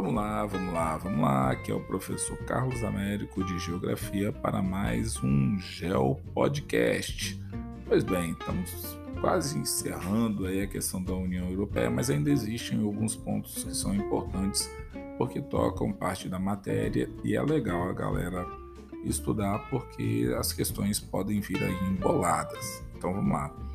Vamos lá, vamos lá, vamos lá. Aqui é o professor Carlos Américo de Geografia para mais um Geo Podcast. Pois bem, estamos quase encerrando aí a questão da União Europeia, mas ainda existem alguns pontos que são importantes porque tocam parte da matéria e é legal a galera estudar porque as questões podem vir aí emboladas. Então vamos lá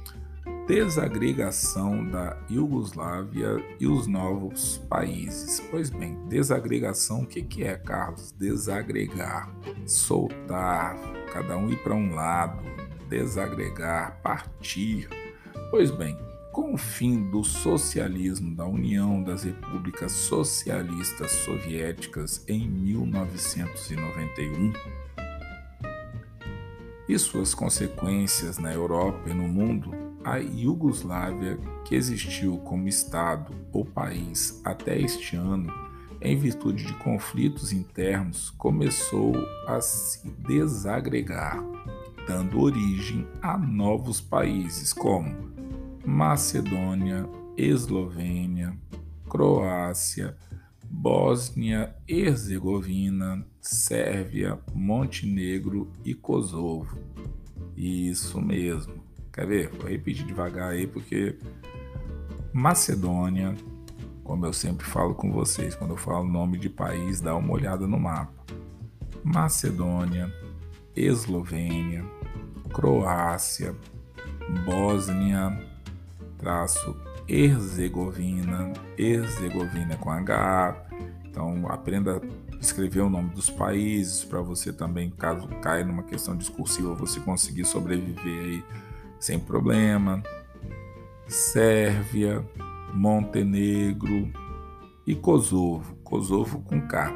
desagregação da Iugoslávia e os novos países. Pois bem, desagregação, o que, que é, Carlos? Desagregar, soltar, cada um ir para um lado, desagregar, partir. Pois bem, com o fim do socialismo da União das Repúblicas Socialistas Soviéticas em 1991, e suas consequências na Europa e no mundo, a Iugoslávia, que existiu como Estado ou país até este ano, em virtude de conflitos internos, começou a se desagregar, dando origem a novos países como Macedônia, Eslovênia, Croácia, Bósnia-Herzegovina, Sérvia, Montenegro e Kosovo. Isso mesmo. Quer ver? Vou repetir devagar aí porque Macedônia, como eu sempre falo com vocês, quando eu falo nome de país, dá uma olhada no mapa. Macedônia, Eslovênia, Croácia, Bósnia, traço Herzegovina, Herzegovina com H. Então aprenda a escrever o nome dos países para você também, caso caia numa questão discursiva, você conseguir sobreviver aí sem problema. Sérvia, Montenegro e Kosovo, Kosovo com K.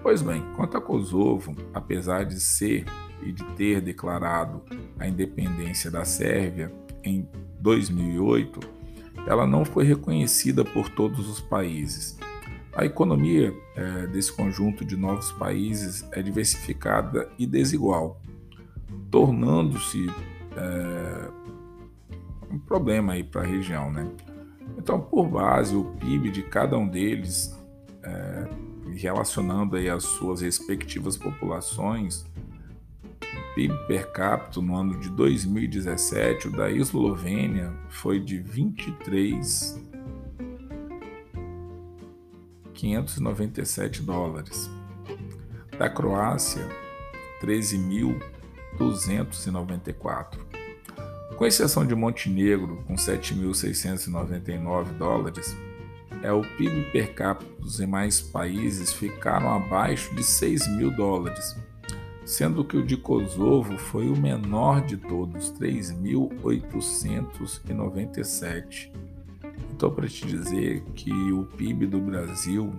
Pois bem, quanto a Kosovo, apesar de ser e de ter declarado a independência da Sérvia em 2008, ela não foi reconhecida por todos os países. A economia é, desse conjunto de novos países é diversificada e desigual, tornando-se é, um problema aí para a região, né? Então, por base, o PIB de cada um deles, é, relacionando aí as suas respectivas populações, o PIB per capita no ano de 2017, o da Eslovênia foi de 23 597 dólares. Da Croácia, 13.294. Com exceção de Montenegro, com 7.699 dólares, é o PIB per capita dos demais países ficaram abaixo de 6 mil dólares, sendo que o de Kosovo foi o menor de todos, 3.897. Então, para te dizer que o PIB do Brasil,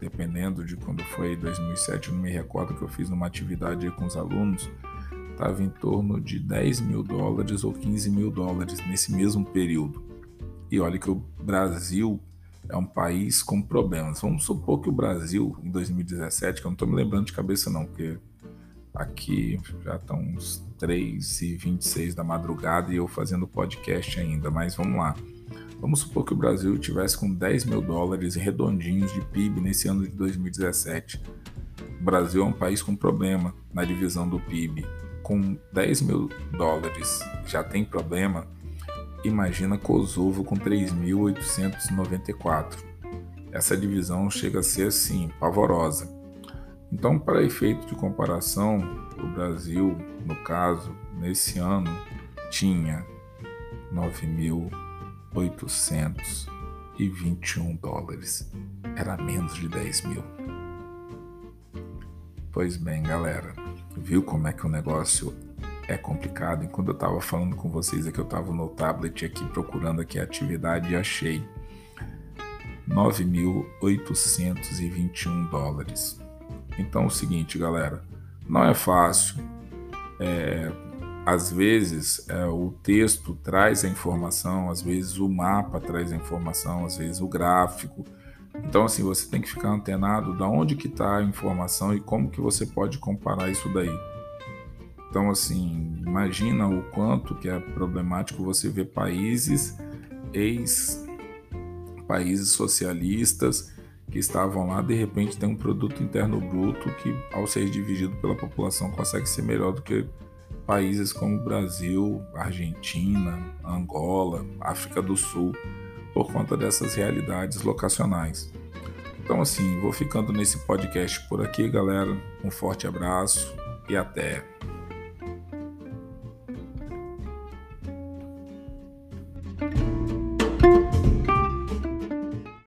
dependendo de quando foi 2007, eu não me recordo que eu fiz numa atividade com os alunos, estava em torno de 10 mil dólares ou 15 mil dólares nesse mesmo período. E olha que o Brasil é um país com problemas. Vamos supor que o Brasil, em 2017, que eu não estou me lembrando de cabeça não, porque aqui já estão uns 3 e 26 da madrugada e eu fazendo podcast ainda, mas vamos lá. Vamos supor que o Brasil tivesse com 10 mil dólares redondinhos de PIB nesse ano de 2017. O Brasil é um país com problema na divisão do PIB com 10 mil dólares já tem problema, imagina Kosovo com 3.894. Essa divisão chega a ser assim, pavorosa. Então, para efeito de comparação, o Brasil, no caso, nesse ano, tinha 9.821 dólares. Era menos de 10 mil. Pois bem, galera, Viu como é que o negócio é complicado? E quando eu estava falando com vocês aqui, eu estava no tablet aqui procurando aqui a atividade e achei 9.821 dólares. Então é o seguinte, galera, não é fácil. É, às vezes é, o texto traz a informação, às vezes o mapa traz a informação, às vezes o gráfico. Então, assim, você tem que ficar antenado da onde que está a informação e como que você pode comparar isso daí. Então, assim, imagina o quanto que é problemático você ver países ex países socialistas que estavam lá, de repente tem um produto interno bruto que, ao ser dividido pela população, consegue ser melhor do que países como Brasil, Argentina, Angola, África do Sul, por conta dessas realidades locacionais. Então, assim, vou ficando nesse podcast por aqui, galera. Um forte abraço e até.